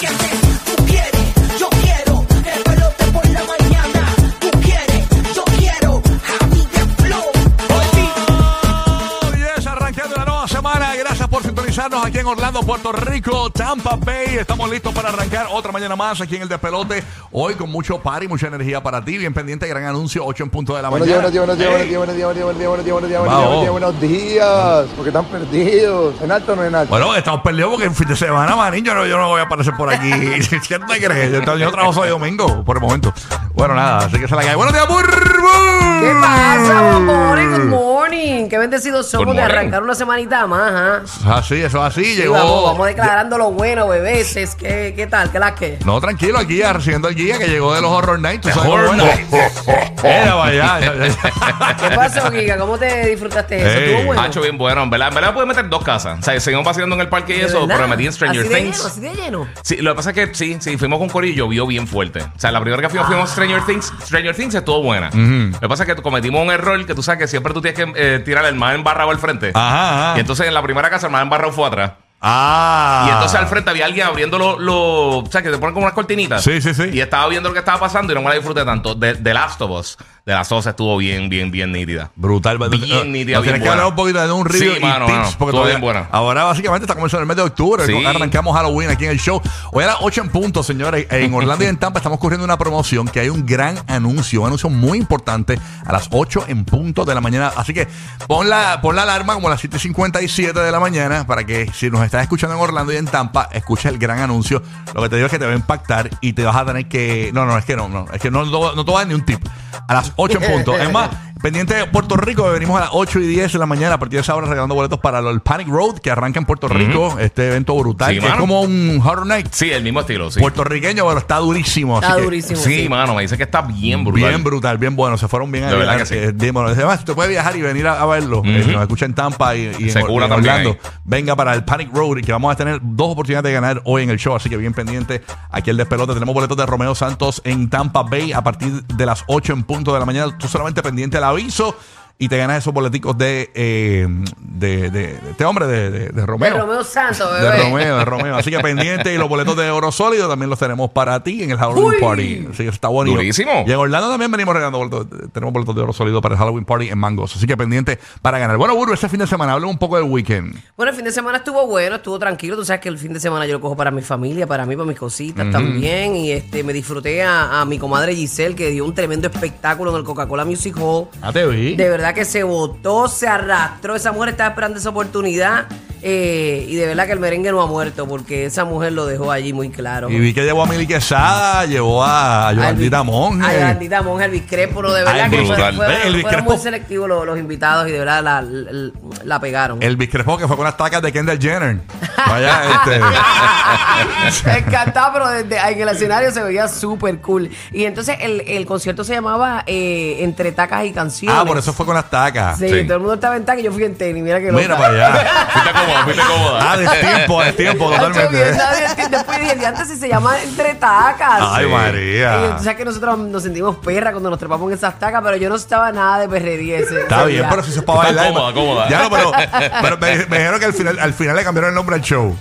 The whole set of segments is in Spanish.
Tú quieres, en Orlando, Puerto Rico, Tampa Bay. Estamos listos para arrancar otra mañana más aquí en el Despelote. Hoy con mucho party, mucha energía para ti. Bien pendiente, gran anuncio, 8 en punto de la mañana. buenos días, buenos Ey. días, buenos días, buenos días, buenos días, buenos días, buenos días, Vamos. buenos días, buenos días, porque están perdidos. ¿En alto o no en alto? Bueno, estamos perdidos porque el fin de semana, manín, yo no, yo no voy a aparecer por aquí. ¿Qué te crees? Yo, trabajo solo domingo, por el momento. Bueno, nada, así que se la cae. Buenos días, Burbu. ¿Qué pasa? Good morning, good morning. Qué bendecidos somos Good de morning. arrancar una semanita más, ¿ah? Así, eso es así. Sí, Llegó. vamos, vamos declarando lo bueno, bebés. Es que, ¿Qué tal? ¿Qué la que? No, tranquilo, aquí recibiendo el guía que llegó de los Horror Nights. tú sabes Horror cómo es. Era, vaya, ya, ya, ya. ¿Qué pasó, Giga? ¿Cómo te disfrutaste eso? Ey. ¿Estuvo bueno? Hacho bien bueno, en verdad. En verdad pude meter dos casas. O sea, seguimos paseando en el parque y ¿De eso, verdad? pero metí en Stranger ¿Así de Things. lleno? ¿Así de lleno? Sí, lo que pasa es que sí, sí, fuimos con Cory y llovió bien fuerte. O sea, la primera que fuimos, fuimos a Stranger Things. Stranger Things estuvo buena. Lo que pasa es que cometimos un error que tú sabes que siempre tú tienes que eh, tirar el más embarrado al frente. Ajá, ajá. Y entonces en la primera casa el más embarrado fue atrás. Ah. Y entonces al frente había alguien abriendo los. Lo, o sea, que te ponen como unas cortinitas. Sí, sí, sí. Y estaba viendo lo que estaba pasando y no me la disfruté tanto. De, de Last of Us. De Last of Us estuvo bien, bien, bien nítida. Brutal. Bien nítida, tienes bien que buena. hablar un poquito de un review Sí, y mano, tips. mano. Porque todavía- bien buena. Ahora básicamente está comenzando el mes de octubre. Sí. Arrancamos Halloween aquí en el show. Hoy a las 8 en punto, señores. En Orlando y en Tampa estamos corriendo una promoción que hay un gran anuncio. Un anuncio muy importante a las 8 en punto de la mañana. Así que pon la, pon la alarma como a las 7.57 de la mañana para que si nos estás escuchando en Orlando y en Tampa, escuches el gran anuncio. Lo que te digo es que te va a impactar y te vas a tener que... No, no, es que no, no. Es que no, no, no te voy a dar ni un tip. A las 8 en punto. Es más... Pendiente de Puerto Rico, que venimos a las 8 y 10 de la mañana a partir de esa hora regalando boletos para el Panic Road que arranca en Puerto Rico. Este evento brutal, Sí, que es mano. como un Horror Night Sí, el mismo estilo, sí. puertorriqueño, pero está durísimo. así Está que durísimo. Sí, mano, me dice que está bien brutal. Bien brutal, bien bueno. Se fueron bien De verdad que sí. eh, bien bueno. Además, usted puede viajar y venir a, a verlo. Eh, si nos escucha en Tampa y, y en, Se cura en también Orlando. ahí. Venga para el Panic Road y que vamos a tener dos oportunidades de ganar hoy en el show. Así que bien pendiente aquí el despelote. Tenemos boletos de Romeo Santos en Tampa Bay a partir de las 8 en punto de la mañana. Tú solamente pendiente al aviso. Y te ganas esos boleticos de, eh, de, de- de este hombre, de, de- de Romeo. De Romeo Santos, De bebé. Romeo, de Romeo. Así que pendiente y los boletos de oro sólido también los tenemos para ti en el Halloween Uy. Party. Así que está bonito. Durísimo. Y en Orlando también venimos regalando boletos. Tenemos boletos de oro sólido para el Halloween Party en Mangos. Así que pendiente para ganar. Bueno, Burro, este fin de semana hablemos un poco del weekend. Bueno, el fin de semana estuvo bueno, estuvo tranquilo. Tú sabes que el fin de semana yo lo cojo para mi familia, para mí, para mis cositas también. Y este me disfruté a, a mi comadre Giselle, que dio un tremendo espectáculo en el Coca-Cola Music Hall. Ah, te vi. De verdad que se votó, se arrastró. Esa mujer estaba esperando esa oportunidad. Eh, y de verdad que el merengue no ha muerto, porque esa mujer lo dejó allí muy claro. Y vi que llevó a Mili Quesada, llevó a Yolandita Monge. A Yolandita Monge, Elvis Crespo, no, de verdad Ay, que brutal. fueron, fueron- Ve, Elvis fueron Crespo. muy selectivos los, los invitados y de verdad la, la, la pegaron. El Crespo que fue con las tacas de Kendall Jenner. Vaya, este. Me encantaba, pero desde en el escenario se veía súper cool. Y entonces el, el concierto se llamaba eh, Entre Tacas y Canciones. ah, por eso fue con las tacas. Sí, Sí. todo el mundo estaba en taca y yo fui en tenis. Mira que Mira para allá. Cómoda, fuiste cómoda. Ah, de tiempo, de tiempo, totalmente. Después dije, "Ya antes si se llama Entre Tacas. Ay, Sí. María. Y tú sabes que nosotros nos sentimos perra cuando nos trepamos en esas tacas, pero yo no estaba nada de perrería ese. Está ese bien, día. pero si eso es para bailar. cómoda, cómoda. Ya no, pero, pero me, me dijeron que al final, al final le cambiaron el nombre al show.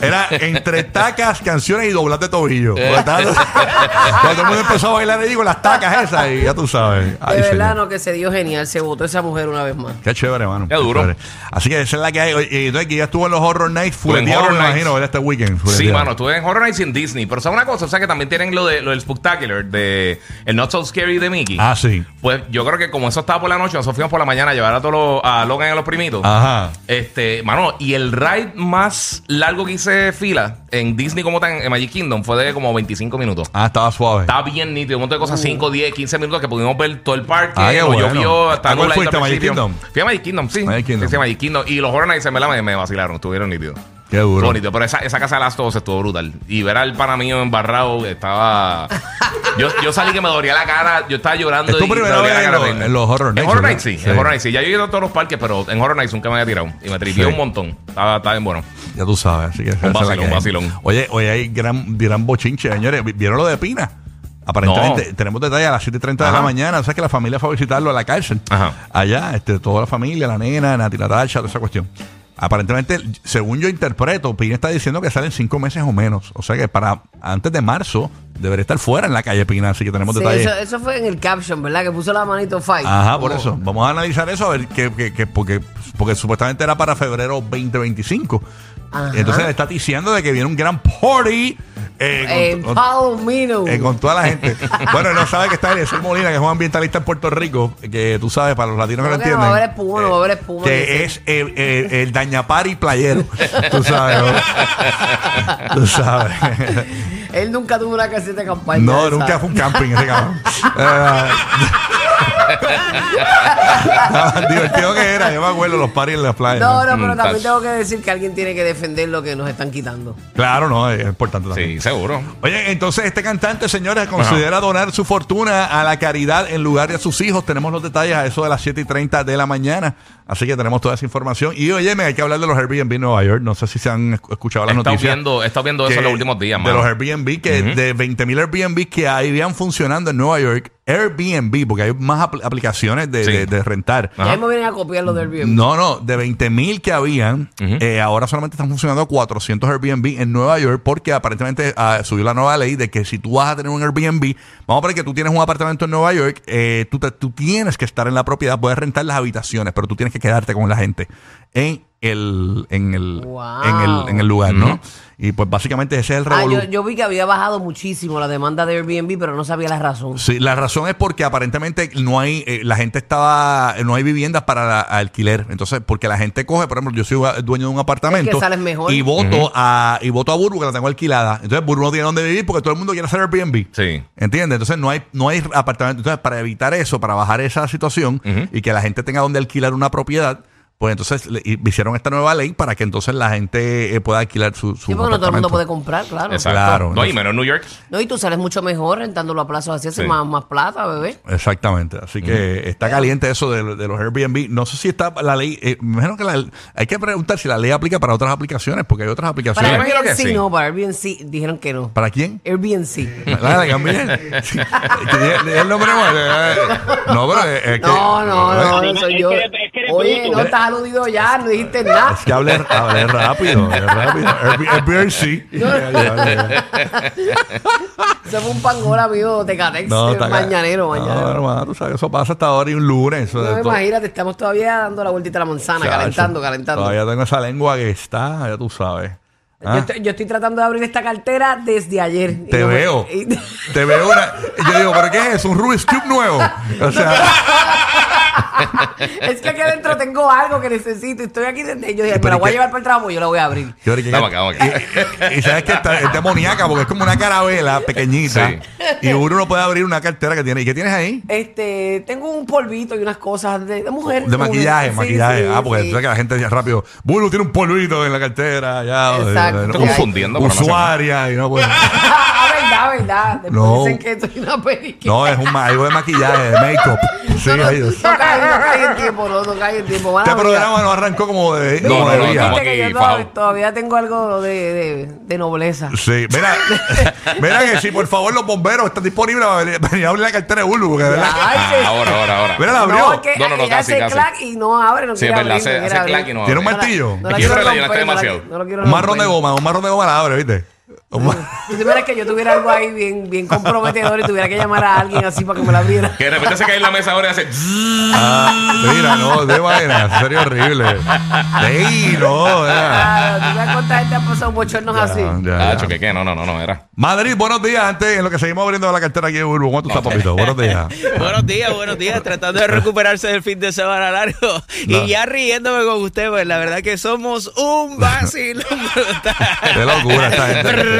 Era entre tacas, canciones y doblar de tobillo. Cuando todo el mundo empezó a bailar ahí con las tacas esas, y ya tú sabes. Ay, De verdad, señor. no, que se dio genial. Se votó esa mujer una vez más. Qué chévere, mano. Qué duro. chévere. Así que esa es la que hay. Y entonces que ya estuvo en los Horror Nights, Estuve en me Horror Nights. imagino, ¿verdad? Este weekend. Sí, mano, estuve en Horror Nights y en Disney. Pero ¿sabes una cosa? O sea que también tienen lo de lo del Spooktacular, de el Not So Scary de Mickey. Ah, sí. Pues yo creo que como eso estaba por la noche, nosotros fuimos por la mañana a llevar a todos los, a Logan y a los primitos. Ajá. Este, mano, y el ride más largo que hice fila en Disney como tan en Magic Kingdom fue de como 25 minutos. Ah, estaba suave. Estaba bien nítido, un montón de cosas, 5, 10, 15 minutos que pudimos ver todo el parque. Ah, qué no bueno. llovió, ¿A estaba cuál fuiste, a Magic. Kingdom? Fui a Magic Kingdom, sí. Magic Kingdom. Sí, sí, Magic Kingdom. Y los Horror Nights en verdad me, me vacilaron, estuvieron nítidos. Qué duro. Bonito, pero esa, esa casa de las dos estuvo brutal. Y ver al pana mío embarrado estaba. Yo, yo salí que me dolía la cara, yo estaba llorando. ¿Es tu y me primera vez en horrible. en los Horror Nights, En Horror? Nights, sí, Sí. En Horror Nights, sí. Ya yo he ido a todos los parques, pero en Horror Nights nunca me había tirado. Y me tripié Sí. un montón. Estaba, estaba bien bueno. Ya tú sabes. Así que la vacilón, un vacilón. Oye, hoy hay gran, gran bochinche, señores. ¿Vi- ¿Vieron lo de Pina? Aparentemente, No. tenemos detalles a las 7.30 de la mañana. O sea que la familia fue a visitarlo a la cárcel. Ajá. Allá, este, toda la familia, la nena, Nati Natacha, toda esa cuestión. Aparentemente, según yo interpreto, Pina está diciendo que salen cinco meses o menos. O sea que para antes de marzo debería estar fuera en la calle Pina, así que tenemos Sí, detalles. eso, eso fue en el caption, ¿verdad? Que puso la manito fight. Ajá, por Oh. eso. Vamos a analizar eso, a ver qué- porque, porque supuestamente era para febrero 2025. Ajá. Entonces está diciendo de que viene un gran party eh, con, eh, con toda la gente. bueno, no sabe que está Eliezer Molina, que es un ambientalista en Puerto Rico, que tú sabes, para los latinos que a entienden. espuma, no espuma, Que es eh, eh, el dañapari playero. tú sabes. ¿no? tú sabes. Él nunca tuvo una casita de campaña. No, esa. nunca fue un camping ese cabrón. Divertido que era, yo me acuerdo los paris en la playa. No, no, pero Mm, también tengo que decir que alguien tiene que defender lo que nos están quitando. Claro, no, es importante también. Sí, seguro. Oye, entonces este cantante, señores, considera donar su fortuna a la caridad en lugar de a sus hijos. Tenemos los detalles a eso de las 7 y 30 de la mañana. Así que tenemos toda esa información. Y oye, hay que hablar de los Airbnb en Nueva York. No sé si se han esc- escuchado las noticias. viendo, he estado viendo eso en los últimos días, De los Airbnb, que de 20.000 Airbnb que habían funcionando en Nueva York, Airbnb, porque hay más apl- aplicaciones de, Sí. de- de rentar. Ya mismo vienen a copiar lo del Airbnb. No, no, de 20 mil que habían, eh, ahora solamente están funcionando 400 Airbnb en Nueva York porque aparentemente ah, subió la nueva ley de que si tú vas a tener un Airbnb, vamos a poner que tú tienes un apartamento en Nueva York, eh, tú, te- tú tienes que estar en la propiedad, puedes rentar las habitaciones, pero tú tienes que quedarte con la gente. En el, en el, Wow. en el, en el lugar, ¿no? Y pues básicamente ese es el Ah, revolú. yo, yo vi que había bajado muchísimo la demanda de Airbnb, pero no sabía la razón. Sí, la razón es porque aparentemente no hay, eh, la gente estaba, no hay viviendas para la- alquiler. Entonces, porque la gente coge, por ejemplo, yo soy dueño de un apartamento Es que sales mejor. y voto a y voto a Burbu que la tengo alquilada. Entonces, Burbu no tiene dónde vivir porque todo el mundo quiere hacer Airbnb. Sí. ¿Entiendes? Entonces no hay, no hay apartamento. Entonces, para evitar eso, para bajar esa situación y que la gente tenga donde alquilar una propiedad, pues entonces le- hicieron esta nueva ley para que entonces la gente eh, pueda alquilar su, su Sí, porque no todo el mundo apartamento. puede comprar, claro. Exacto. Claro. No, y menos en New York. No, y tú sales mucho mejor rentándolo a plazos así, hace Sí. más, más plata, bebé. Exactamente, así que está caliente eso de, de los Airbnb. No sé si está la ley, eh, me imagino que la- hay que preguntar si la ley aplica para otras aplicaciones, porque hay otras Para aplicaciones. imagino Airbnb que sí. no, para Airbnb dijeron que no. ¿Para quién? Airbnb. ¿La? Sí. El nombre eh, No, pero es es que. No, no, no, no soy yo. Es que Oye, no estás aludido ya, no dijiste nada. Es que hablé, hablé rápido, hablé rápido. Airbnb, Eso fue un pangola mío de Catex, No, ca- mañanero, No, mañanero. hermano, tú sabes, eso pasa hasta ahora y un lunes. No, imagínate, estamos todavía dando la vueltita a la manzana, Chacho, calentando, calentando. Todavía tengo esa lengua que está, ya tú sabes. Yo, Ah. estoy, yo estoy tratando de abrir esta cartera desde ayer. Y Te no me- veo. y- Te veo una. Yo digo, ¿pero qué es eso? ¿Un Rubik's Cube nuevo? O sea, es que aquí adentro tengo algo que necesito y estoy aquí desde. Yo dije, Pero me la ¿y voy a llevar para el trabajo y yo la voy a abrir. yo dije, Vamos acá, vamos acá. Y, y sabes que está- es demoníaca porque es como una carabela pequeñita. Sí. Y uno no puede abrir una cartera que tiene. ¿Y qué tienes ahí? Este, tengo un polvito y unas cosas de, de mujer. De maquillaje, Sí, maquillaje. sí, ah, porque sí. que la gente dice rápido, bueno, tiene un polvito en la cartera. Ya, Exacto. Estoy confundiendo, Usuaria y no puede. verdad, verdad. Después No. dicen que soy una periquita. No, es un ma- algo de maquillaje, de make-up. Sí, no, no, no, cae, no cae en tiempo, no, no cae en tiempo. Este programa no arrancó como de, No, no, no, que yo todavía, tengo algo de, de, de nobleza. Sí, mira, mira que si por favor los bomberos están disponibles para venir, venir a abrir la cartera de Bulbu, porque de verdad. Ay, Ah, sí. ahora, ahora, ahora. Mira, la No, abrió. es que No, no, no, casi, hace casi. clac y no abre, no Sí, es verdad, hace, no hace clack y no Tiene un abre. martillo. No la quiero romper, no demasiado. no Un marrón de goma, un marrón de goma la abre, ¿viste? Si supieras que yo tuviera algo ahí bien, bien comprometedor y tuviera que llamar a alguien así para que me la abriera. Que de repente se cae en la mesa ahora y hace. Ah, mira, no, de vaina, sería horrible. Ey, no, era. Ah, ¿Tú sabes cuánta gente ha pasado bochornos así? Ya, Ah, ya. No, no, no, no, era. Madrid, buenos días. Antes, en lo que seguimos abriendo la cartera aquí de Bulbu, ¿cómo tú estás, papito? Buenos días. Buenos días, buenos días, tratando de recuperarse del fin de semana largo No. y ya riéndome con usted, pues la verdad que somos un vacilón brutal. Qué locura esta gente.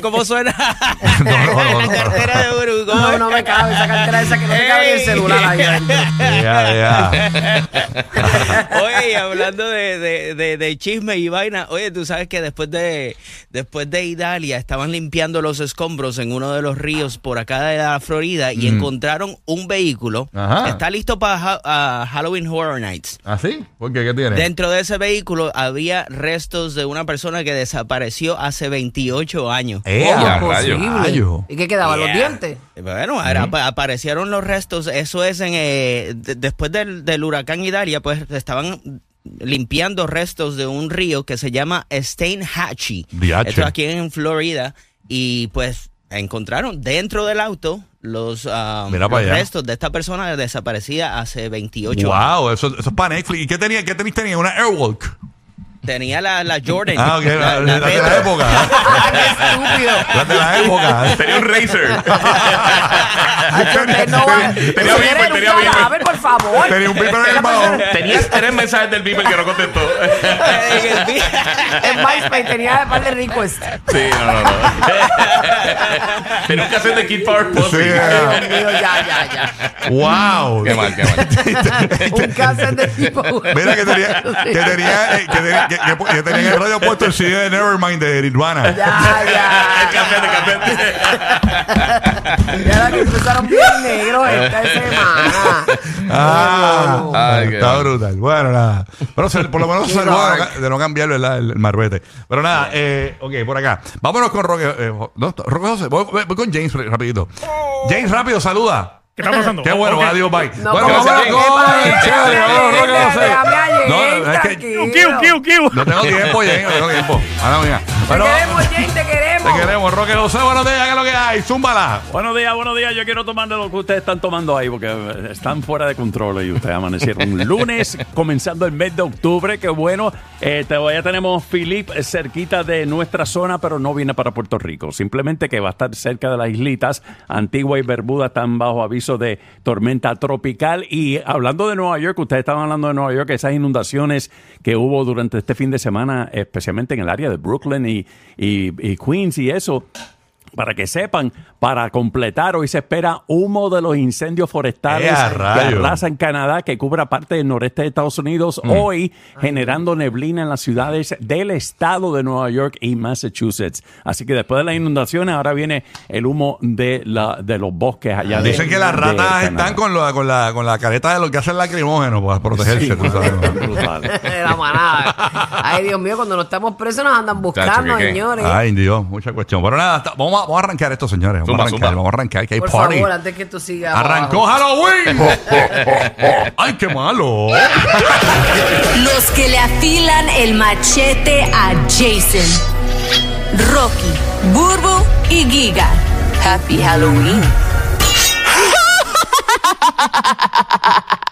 ¿Cómo suena? No, no, no, no. La cartera de Uru, ¿cómo No, no me cabe esa cartera esa que no me cabe ni el celular ahí. Ya, ya. Oye, hablando de, de, de, de chisme y vaina, oye, tú sabes que después de después de Italia estaban limpiando los escombros en uno de los ríos por acá de la Florida y encontraron un vehículo. Mm. Ajá. Está listo para ha- Halloween Horror Nights. ¿Ah, sí? ¿Por qué? ¿Qué tiene? Dentro de ese vehículo había restos de una persona que desapareció hace 28 años. Eh, ¿Cómo a posible? rayo. ¿Y qué quedaban los dientes? Bueno, era- aparecieron los restos, eso es en eh, de- después del, del huracán Idalia, pues estaban limpiando restos de un río que se llama Steinhatchee. Esto aquí en Florida. Y pues encontraron dentro del auto los, allá. restos de esta persona desaparecida hace 28 años. Wow, eso, eso es para Netflix. ¿Y qué tenía? ¿Qué tenis tenía? Una Airwalk. Tenía la, la Jordan. Ah, ok, la, la- la- la la de la época. Estúpido. La de la época. Tenía un Razer. Usted no Tenía beeper, tenía beeper. laven, por favor. Tenía un beeper en el bajo. Tenías tres mensajes del Beeper que no contestó. En MySpace tenía un par de requests. Sí, no, no, no. Tenía un cassette de Kid Power Pussy. Sí, Dios mío, ya, ya, ya. Wow. Qué mal, qué mal. Un cáncer de tipo. Mira que tenía, que tenía, eh, que tenía, que- que tenía en el radio puesto el CD de Nevermind de Nirvana. Ya, El ya. café, el café. Ya la que empezaron bien negros esta semana. Ah, Ay, está brutal. Bueno, nada. Pero se- por lo menos se de no, cambiar ¿verdad? el, el marbete. Pero nada, eh, ok, por acá. Vámonos con Roque. eh, no, Roque José. Voy, voy- con James ra- rapidito. James, rápido, saluda. ¿Qué está pasando? Qué bueno, Ok. adiós, bye. No, bueno, José. ayer, No, es que tranquilo. Kiu, kiu, kiu. no tengo tiempo, James, no tengo tiempo. Ahora, mira. Te queremos, Jane, te queremos. Te queremos, Roque José. Buenos días, ¿qué es lo que hay? Zúmbala. Buenos días, buenos días. Yo quiero tomar de lo que ustedes están tomando ahí porque eh, están fuera de control y ustedes amanecieron un lunes comenzando el mes de octubre. Qué bueno. Eh, todavía tenemos Philip cerquita de nuestra zona, pero no viene para Puerto Rico. Simplemente que va a estar cerca de las islitas. Antigua y Bermuda están bajo aviso de tormenta tropical. Y hablando de Nueva York, ustedes estaban hablando de Nueva York, esas inundaciones que hubo durante este fin de semana, especialmente en el área de Brooklyn y, y- y Queens y eso. Para que sepan, para completar, hoy se espera humo de los incendios forestales ¡Eh, que rayos! arrasan Canadá, que cubra parte del noreste de Estados Unidos, Mm. hoy generando neblina en las ciudades del estado de Nueva York y Massachusetts. Así que después de las inundaciones, ahora viene el humo de, la, de los bosques allá de Dicen que las ratas están con, la, con, la, con la careta de lo que hacen lacrimógeno para protegerse, Sí, tú sabes. están brutales. De la manada. Ay, Dios mío, cuando no estamos presos nos andan buscando, señores. Ay, Dios, mucha cuestión. Pero nada, vamos, a, vamos a arrancar esto, señores. Vamos Zumba, a arrancar, zumba. vamos a arrancar, que hay Por party. favor, antes que tú sigas. Arrancó abajo. Halloween. Ay, qué malo. Los que le afilan el machete a Jason. Rocky, Burbo y Giga. Happy Halloween.